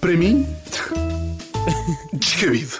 Para mim, descabido.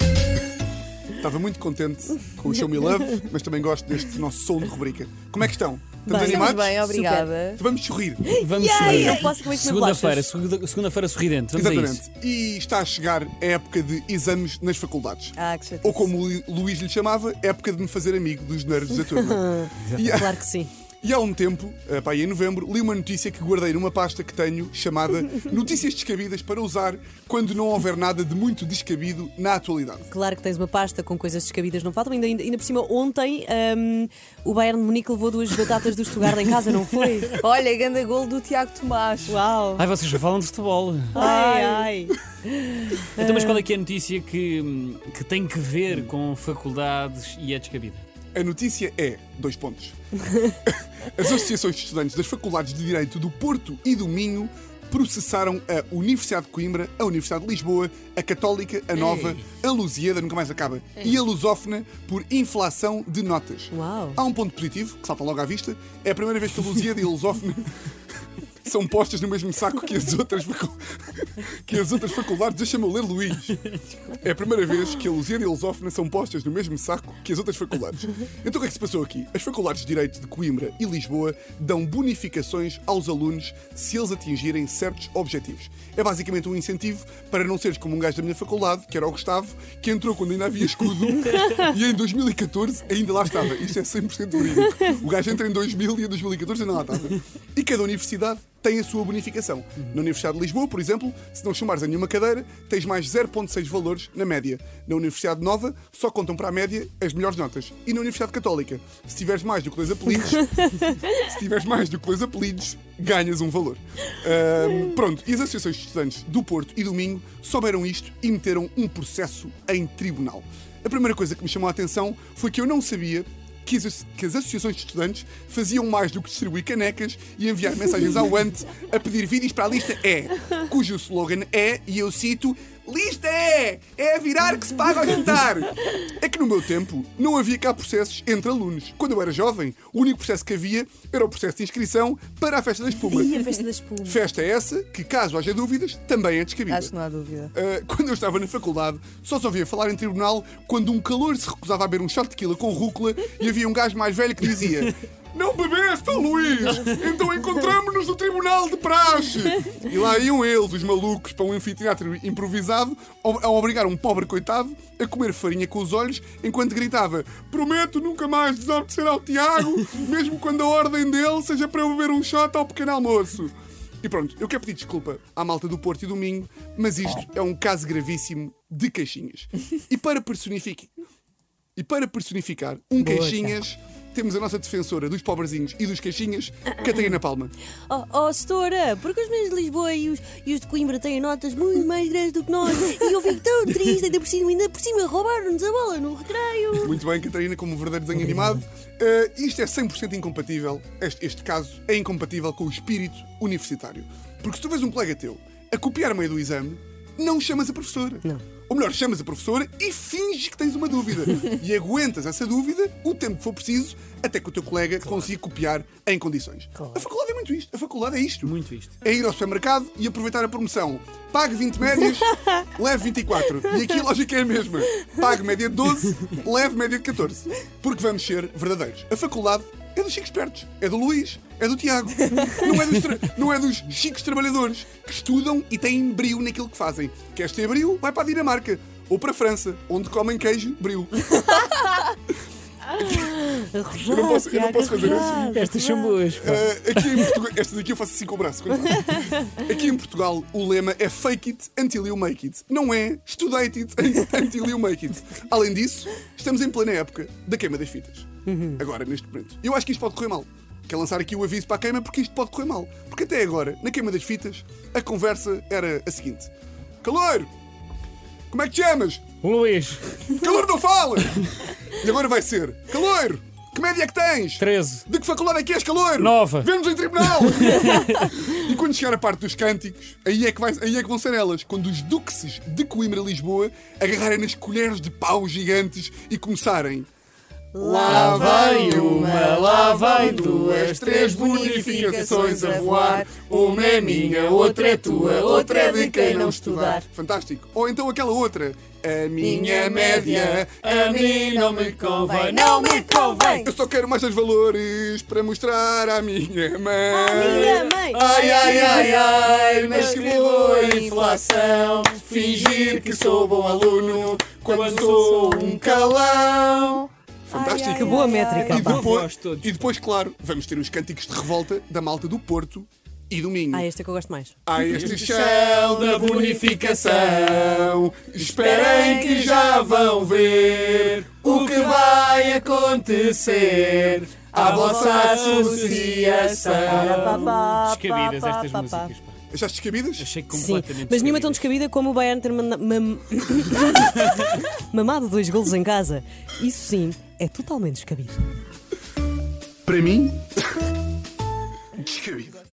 Estava muito contente com o Show Me Love, mas também gosto deste nosso som de rubrica. Como é que estão? Estamos Bem, animados? estamos bem, obrigada. Então vamos sorrir. Vamos Yay, sorrir. eu posso comer Segunda-feira, segunda- segunda-feira sorridente. Vamos a isso. Exatamente. E está a chegar a época de exames nas faculdades. Ah, que chatice. Ou como o Lu- Luís lhe chamava, época de me fazer amigo dos nerds da turma. e, Claro que sim. E há um tempo, eh, pá, em novembro, li uma notícia que guardei numa pasta que tenho chamada Notícias Descabidas para usar quando não houver nada de muito descabido na atualidade. Claro que tens uma pasta com coisas descabidas, não faltam. Ainda, ainda, ainda por cima, ontem hum, o Bayern de Munique levou duas batatas do Stuttgart em casa, não foi? Olha, grande gol do Tiago Tomás. Uau! Ai, vocês já falam de futebol. Ai, ai. Então, mas qual é que é a notícia que, que tem que ver com faculdades e é descabida? A notícia é, dois pontos. As associações de estudantes das faculdades de Direito do Porto e do Minho processaram a Universidade de Coimbra, a Universidade de Lisboa, a Católica, a Nova, a Lusíada, nunca mais acaba, e a Lusófona por inflação de notas. Uau. Há um ponto positivo, que salta logo à vista, é a primeira vez que a Lusíada e a Lusófona são postas no mesmo saco que as outras, que as outras faculdades. Deixa-me ler, Luís. É a primeira vez que a Lusíada e a Lusófona são postas no mesmo saco que as outras faculdades. Então o que é que se passou aqui? As faculdades de Direito de Coimbra e Lisboa dão bonificações aos alunos se eles atingirem certos objetivos. É basicamente um incentivo para não seres como um gajo da minha faculdade, que era o Gustavo, que entrou quando ainda havia escudo e em 2014 ainda lá estava. Isto é 100% verídico. O gajo entra em 2000 e em 2014 ainda lá estava. E cada universidade tem a sua bonificação. Na Universidade de Lisboa, por exemplo, se não chumares a nenhuma cadeira, tens mais 0,6 valores na média. Na Universidade Nova, só contam para a média as melhores notas. E na Universidade Católica, se tiveres mais do que dois apelidos, se tiveres mais do que dois apelidos, ganhas um valor. Ahm, pronto, e as associações de estudantes do Porto e do Minho souberam isto e meteram um processo em tribunal. A primeira coisa que me chamou a atenção foi que eu não sabia que as, que as associações de estudantes faziam mais do que distribuir canecas e enviar mensagens ao ante a pedir vídeos para a lista E, cujo slogan é, e eu cito, Lista é! É a virar que se paga ao jantar! É que no meu tempo não havia cá processos entre alunos. Quando eu era jovem, o único processo que havia era o processo de inscrição para a festa da espuma. E a festa da espuma. Festa essa que, caso haja dúvidas, também é descabida. Acho que não há dúvida. Uh, quando eu estava na faculdade, só se ouvia falar em tribunal quando um calor se recusava a beber um shot de tequila com rúcula e havia um gajo mais velho que dizia Não bebeste, Luís? Então encontramos-nos no tribunal de praxe! E lá iam eles, os malucos, para um anfiteatro improvisado, a obrigar um pobre coitado a comer farinha com os olhos enquanto gritava Prometo nunca mais desobedecer ao Tiago, mesmo quando a ordem dele seja para eu beber um shot ao pequeno almoço. E pronto, eu quero pedir desculpa à malta do Porto e do Minho, mas isto é um caso gravíssimo de caixinhas. E para personificar, e para personificar um caixinhas, temos a nossa defensora dos pobrezinhos e dos caixinhas, Catarina Palma. Oh, oh, setora, porque os meus de Lisboa e os, e os de Coimbra têm notas muito mais grandes do que nós e eu fico tão triste, ainda por cima, ainda por cima roubaram-nos a bola no recreio. Muito bem, Catarina, como um verdadeiro desenho animado. Eh, isto é 100% incompatível, este, este caso é incompatível com o espírito universitário. Porque se tu vês um colega teu a copiar meio do exame, não chamas a professora. Não. Ou melhor, chamas a professora e finges que tens uma dúvida. e aguentas essa dúvida o tempo que for preciso até que o teu colega consiga copiar em condições. A faculdade é muito isto. A faculdade é isto. Muito isto. É ir ao supermercado e aproveitar a promoção. Pague 20 médias, leve 24. E aqui a lógica é a mesma. Pague média de 12, leve média de 14. Porque vamos ser verdadeiros. A faculdade é dos chicos espertos. É do Luís. É do Tiago. Não é dos, tra- não é dos chicos trabalhadores que estudam e têm brio naquilo que fazem. Queres ter brio? Vai para a Dinamarca. Ou para a França, onde comem queijo, brio. Eu não posso, eu não posso fazer assim. Estas são boas. pá. Uh, aqui em Portugal, esta daqui eu faço assim com o braço. Aqui em Portugal, o lema é fake it until you make it. Não é estudate it until you make it. Além disso, estamos em plena época da queima das fitas. Agora, neste momento. Eu acho que isto pode correr mal. Quero lançar aqui o aviso para a queima porque isto pode correr mal. Porque até agora, na queima das fitas, a conversa era a seguinte: Calor! Como é que te chamas? Luís, Calor não fala! E agora vai ser: Calor! Que média é que tens? 13. De que faculdade é que és, calor? Nova. Vemos em tribunal! e quando chegar a parte dos cânticos, aí é, que vai- aí é que vão ser elas. Quando os duxes de Coimbra Lisboa agarrarem nas colheres de pau gigantes e começarem. Lá vai uma, lá vai duas, três bonificações a voar. Uma é minha, outra é tua, outra é de quem não estudar. Fantástico. Ou então aquela outra. A minha média, a mim não me convém. Não me convém! Eu só quero mais dois valores para mostrar à minha mãe. À minha mãe. Ai, ai, ai, ai, mas que boa inflação. Fingir que sou bom aluno quando sou um calão. Fantástico. Ai, ai, Que boa métrica, E depois, todos. e depois, claro, vamos ter os cânticos de revolta da malta do Porto e do Minho. Ah, este é que eu gosto mais. Há este chão da bonificação. Esperem que já vão ver o que vai acontecer à vossa associação. Descabidas estas músicas. pá. Achaste descabidas? Achei Sim, completamente mas nenhuma tão descabida como o Bayern ter manda- mam- mamado dois golos em casa. Isso sim, é totalmente descabido. Para mim, descabido.